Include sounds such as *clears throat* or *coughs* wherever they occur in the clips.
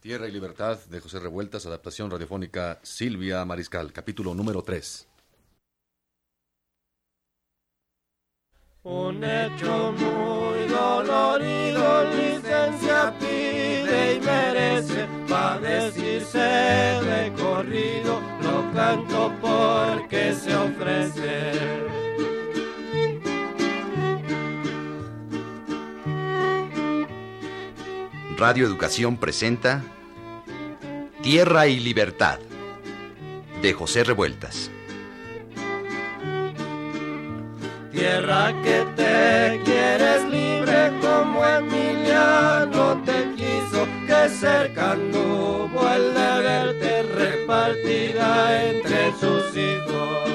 Tierra y Libertad de José Revueltas, adaptación radiofónica Silvia Mariscal, capítulo número 3. Un hecho muy dolorido, licencia pide y merece, pa' decirse de corrido, lo canto porque se ofrece. Radio Educación presenta Tierra y Libertad de José Revueltas. Tierra que te quieres libre como Emiliano te quiso, que cercano el de verte repartida entre sus hijos.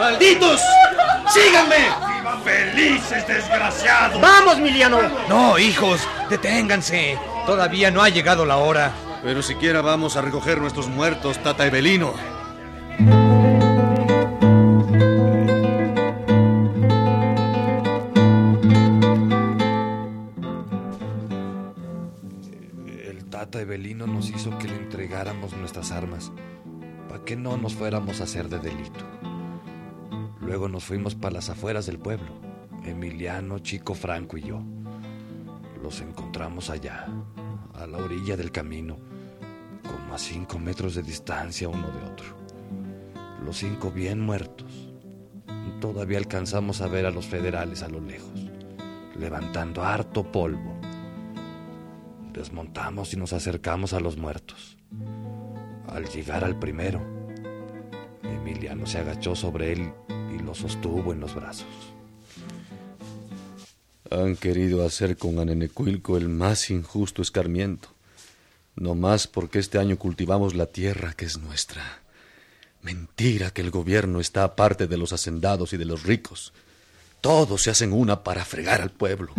¡Malditos! ¡Síganme! ¡Felices desgraciados! ¡Vamos, Miliano! No, hijos, deténganse. Todavía no ha llegado la hora. Pero siquiera vamos a recoger nuestros muertos, Tata Evelino. El Tata Evelino nos hizo que le entregáramos nuestras armas, para que no nos fuéramos a hacer de delito. Luego nos fuimos para las afueras del pueblo, Emiliano, Chico Franco y yo. Los encontramos allá, a la orilla del camino, como a cinco metros de distancia uno de otro. Los cinco bien muertos. Todavía alcanzamos a ver a los federales a lo lejos, levantando harto polvo. Desmontamos y nos acercamos a los muertos. Al llegar al primero, Emiliano se agachó sobre él y lo sostuvo en los brazos. Han querido hacer con Anenecuilco el más injusto escarmiento. No más porque este año cultivamos la tierra que es nuestra. Mentira que el gobierno está aparte de los hacendados y de los ricos. Todos se hacen una para fregar al pueblo.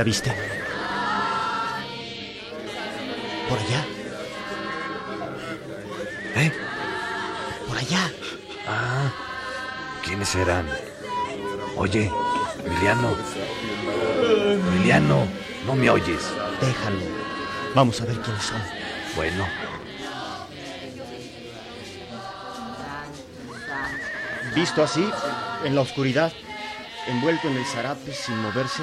¿Ya viste? Por allá, ¿Eh? por allá. Ah, ¿quiénes serán? Oye, Emiliano. Emiliano, ¿no me oyes? Déjalo. Vamos a ver quiénes son. Bueno, Visto así, en la oscuridad, envuelto en el zarape sin moverse,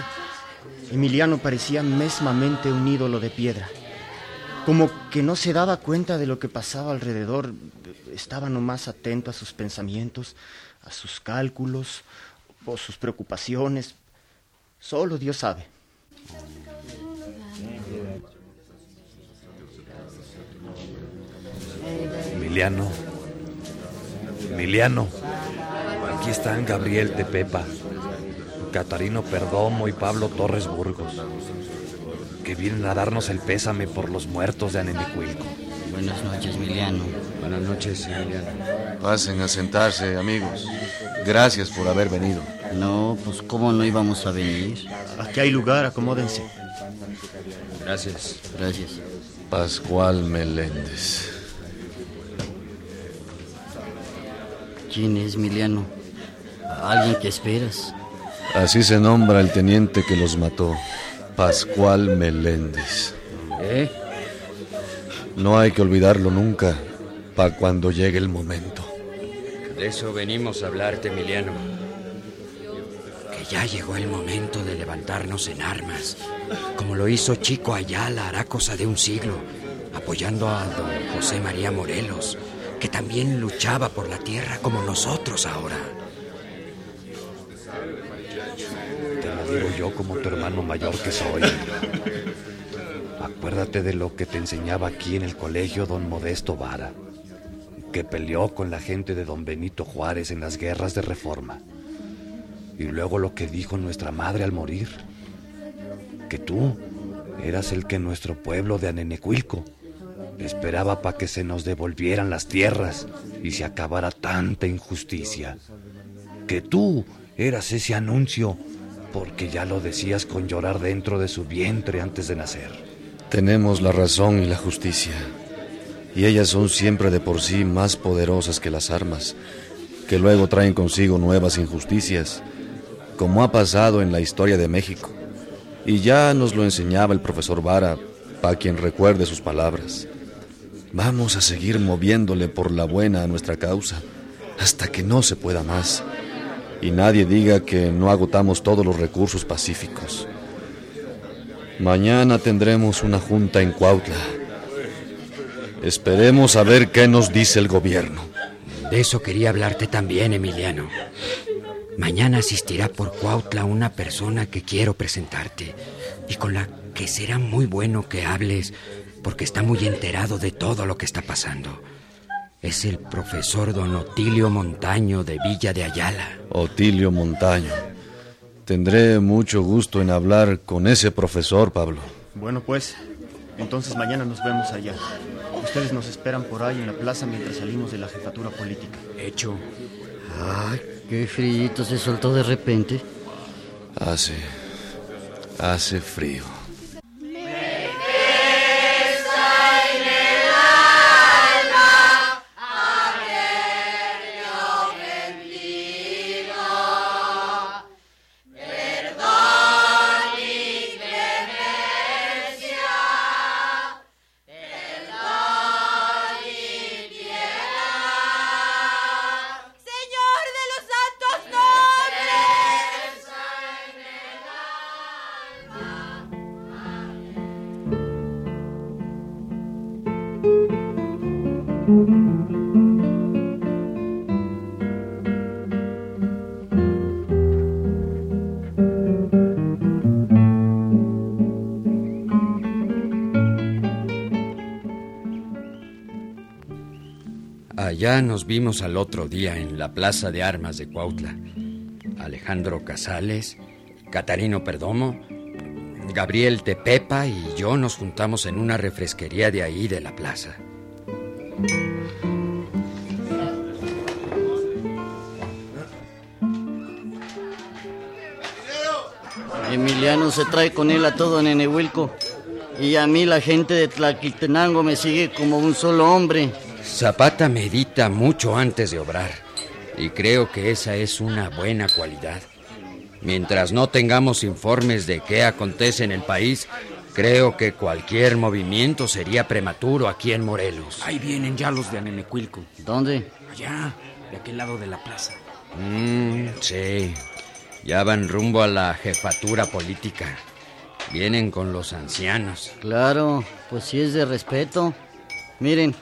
Emiliano parecía mesmamente un ídolo de piedra. Como que no se daba cuenta de lo que pasaba alrededor, estaba nomás atento a sus pensamientos, a sus cálculos o sus preocupaciones. Solo Dios sabe. Emiliano. Emiliano. Aquí están Gabriel de Pepa, Catarino Perdomo y Pablo Torres Burgos, que vienen a darnos el pésame por los muertos de Anemicuilco. Buenas noches, Emiliano. Buenas noches, Emiliano. Pasen a sentarse, amigos. Gracias por haber venido. No, pues ¿cómo no íbamos a venir? Aquí hay lugar, acomódense. Gracias. Gracias. Pascual Meléndez. ¿Quién es Emiliano? ¿Alguien que esperas? Así se nombra el teniente que los mató. Pascual Meléndez. ¿Eh? No hay que olvidarlo nunca, para cuando llegue el momento. De eso venimos a hablarte, Emiliano. Que ya llegó el momento de levantarnos en armas, como lo hizo Chico Ayala hará cosa de un siglo, apoyando a don José María Morelos, que también luchaba por la tierra como nosotros ahora. Te lo digo yo como tu hermano mayor que soy. Acuérdate de lo que te enseñaba aquí en el colegio don Modesto Vara, que peleó con la gente de don Benito Juárez en las guerras de reforma. Y luego lo que dijo nuestra madre al morir, que tú eras el que nuestro pueblo de Anenecuilco esperaba para que se nos devolvieran las tierras y se acabara tanta injusticia. Que tú eras ese anuncio porque ya lo decías con llorar dentro de su vientre antes de nacer. Tenemos la razón y la justicia. Y ellas son siempre de por sí más poderosas que las armas, que luego traen consigo nuevas injusticias, como ha pasado en la historia de México. Y ya nos lo enseñaba el profesor Vara, para quien recuerde sus palabras. Vamos a seguir moviéndole por la buena a nuestra causa, hasta que no se pueda más. Y nadie diga que no agotamos todos los recursos pacíficos. Mañana tendremos una junta en Cuautla. Esperemos a ver qué nos dice el gobierno. De eso quería hablarte también, Emiliano. Mañana asistirá por Cuautla una persona que quiero presentarte y con la que será muy bueno que hables porque está muy enterado de todo lo que está pasando. Es el profesor don Otilio Montaño de Villa de Ayala. Otilio Montaño. Tendré mucho gusto en hablar con ese profesor, Pablo. Bueno, pues, entonces mañana nos vemos allá. Ustedes nos esperan por ahí en la plaza mientras salimos de la jefatura política. Hecho. Ay, qué frío se soltó de repente. Hace. hace frío. Allá nos vimos al otro día en la Plaza de Armas de Cuautla. Alejandro Casales, Catarino Perdomo, Gabriel Tepepa y yo nos juntamos en una refresquería de ahí de la plaza. Emiliano se trae con él a todo Nenehuilco. Y a mí la gente de Tlaquiltenango me sigue como un solo hombre. Zapata medita mucho antes de obrar y creo que esa es una buena cualidad. Mientras no tengamos informes de qué acontece en el país, creo que cualquier movimiento sería prematuro aquí en Morelos. Ahí vienen ya los de Anenecuilco. ¿Dónde? Allá, de aquel lado de la plaza. Mm, sí, ya van rumbo a la jefatura política. Vienen con los ancianos. Claro, pues sí es de respeto. Miren,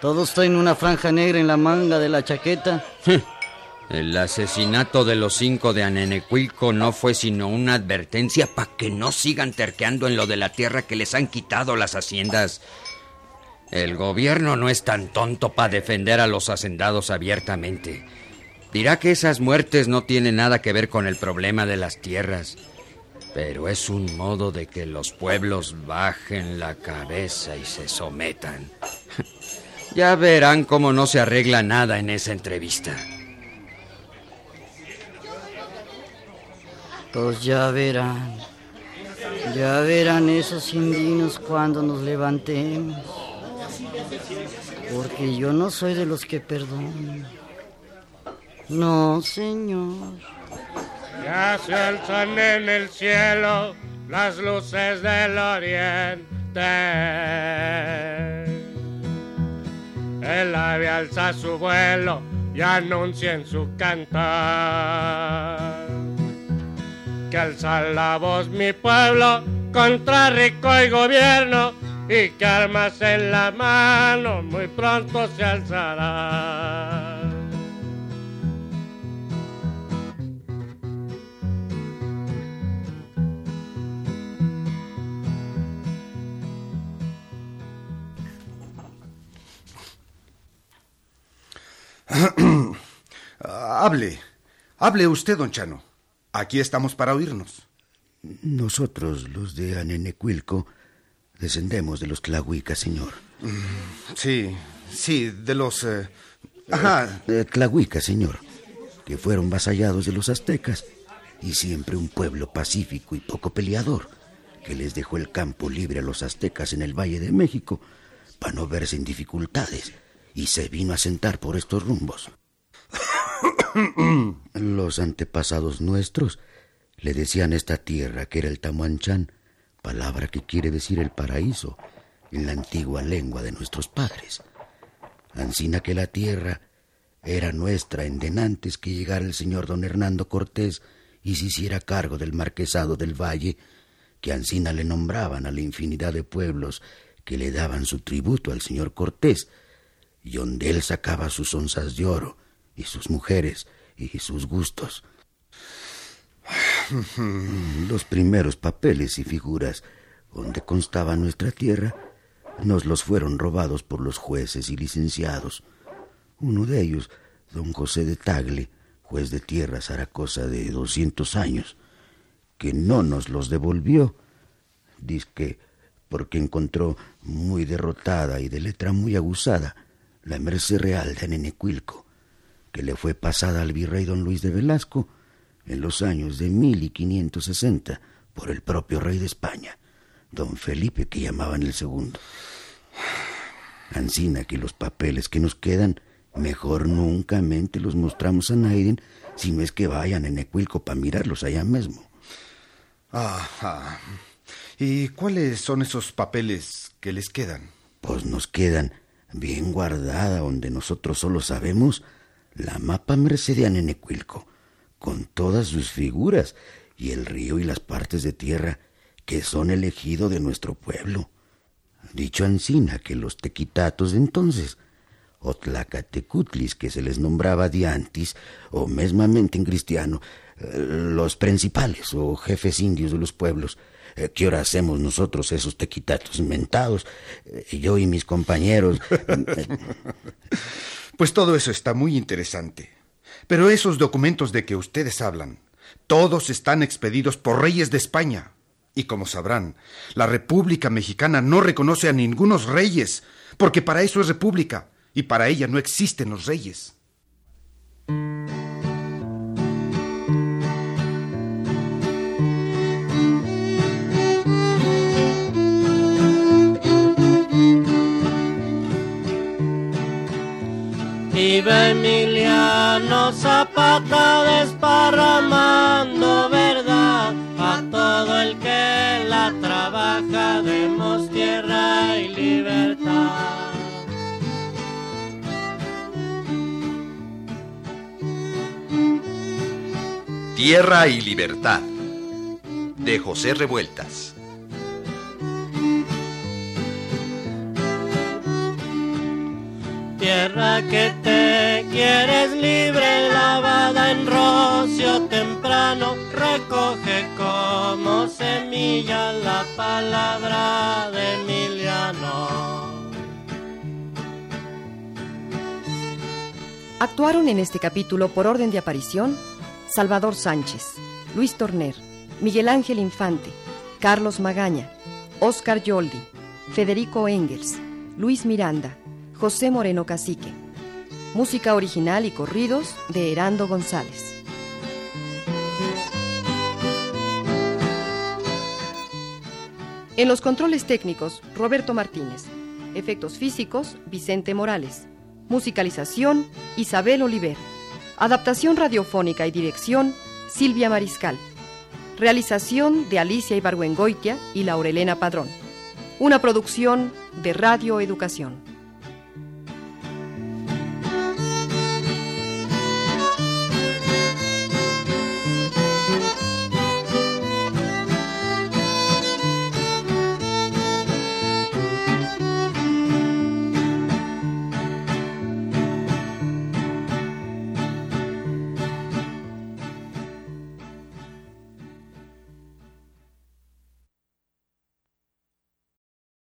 todos traen una franja negra en la manga de la chaqueta. El asesinato de los cinco de Anenecuilco no fue sino una advertencia para que no sigan terqueando en lo de la tierra que les han quitado las haciendas. El gobierno no es tan tonto para defender a los hacendados abiertamente. Dirá que esas muertes no tienen nada que ver con el problema de las tierras, pero es un modo de que los pueblos bajen la cabeza y se sometan. *laughs* Ya verán cómo no se arregla nada en esa entrevista. Pues ya verán. Ya verán esos indinos cuando nos levantemos. Porque yo no soy de los que perdonan. No, señor. Ya se alzan en el cielo las luces del oriente. Alza su vuelo y anuncia en su cantar que alza la voz mi pueblo contra rico y gobierno y que armas en la mano muy pronto se alzará. *clears throat* hable, hable usted, don Chano. Aquí estamos para oírnos. Nosotros, los de Anenecuilco, descendemos de los Tlahuicas, señor. Mm, sí, sí, de los... Eh, ajá. De Tlahuicas, señor, que fueron vasallados de los aztecas y siempre un pueblo pacífico y poco peleador, que les dejó el campo libre a los aztecas en el Valle de México para no verse en dificultades y se vino a sentar por estos rumbos. *coughs* Los antepasados nuestros le decían esta tierra que era el Tamuanchán, palabra que quiere decir el paraíso en la antigua lengua de nuestros padres. Ansina que la tierra era nuestra en denantes que llegara el señor don Hernando Cortés y se hiciera cargo del marquesado del valle, que Ansina le nombraban a la infinidad de pueblos que le daban su tributo al señor Cortés, y donde él sacaba sus onzas de oro, y sus mujeres y sus gustos. *sighs* Los primeros papeles y figuras donde constaba nuestra tierra nos los fueron robados por los jueces y licenciados. Uno de ellos, don José de Tagle, juez de tierra Zaragoza de doscientos años, que no nos los devolvió, que porque encontró muy derrotada y de letra muy aguzada la merced real de Nenecuilco que le fue pasada al virrey don Luis de Velasco en los años de mil y quinientos sesenta por el propio rey de España, don Felipe que llamaban el segundo. Ansina que los papeles que nos quedan, mejor nunca mente los mostramos a Naiden si no es que vayan en Ecuilco para mirarlos allá mismo. Ajá. ¿Y cuáles son esos papeles que les quedan? Pues nos quedan bien guardada donde nosotros solo sabemos la mapa mercediana en Ecuilco, con todas sus figuras, y el río y las partes de tierra que son el ejido de nuestro pueblo. Dicho Ancina que los tequitatos de entonces, o tlacatecutlis que se les nombraba diantis, o mesmamente en cristiano, eh, los principales o jefes indios de los pueblos, ¿Qué hora hacemos nosotros esos tequitatos inventados? Eh, yo y mis compañeros. *laughs* Pues todo eso está muy interesante. Pero esos documentos de que ustedes hablan, todos están expedidos por reyes de España. Y como sabrán, la República Mexicana no reconoce a ningunos reyes, porque para eso es república, y para ella no existen los reyes. Vive Emiliano Zapata desparramando verdad a todo el que la trabaja, demos tierra y libertad. Tierra y libertad de José Revueltas. tierra que te quieres libre, lavada en rocio temprano, recoge como semilla la palabra de Emiliano. Actuaron en este capítulo por orden de aparición Salvador Sánchez, Luis Torner, Miguel Ángel Infante, Carlos Magaña, Oscar Yoldi, Federico Engels, Luis Miranda, José Moreno Cacique. Música original y corridos de Herando González. En los controles técnicos, Roberto Martínez. Efectos físicos, Vicente Morales. Musicalización, Isabel Oliver. Adaptación radiofónica y dirección, Silvia Mariscal. Realización de Alicia Ibargüengoitia y Laurelena Padrón. Una producción de Radio Educación.